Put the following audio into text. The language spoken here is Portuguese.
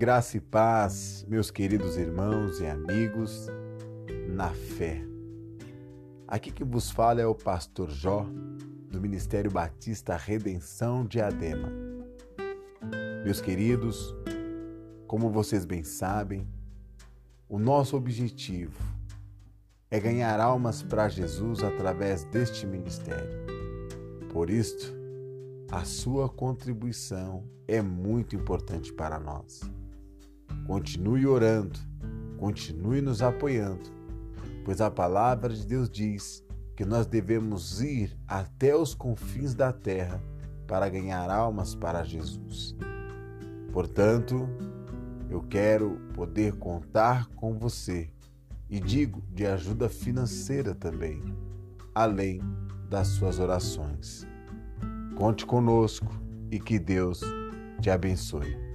Graça e paz, meus queridos irmãos e amigos, na fé. Aqui que vos fala é o pastor Jó, do Ministério Batista Redenção de Adema. Meus queridos, como vocês bem sabem, o nosso objetivo é ganhar almas para Jesus através deste ministério. Por isto, a sua contribuição é muito importante para nós. Continue orando, continue nos apoiando, pois a palavra de Deus diz que nós devemos ir até os confins da terra para ganhar almas para Jesus. Portanto, eu quero poder contar com você e digo de ajuda financeira também, além das suas orações. Conte conosco e que Deus te abençoe.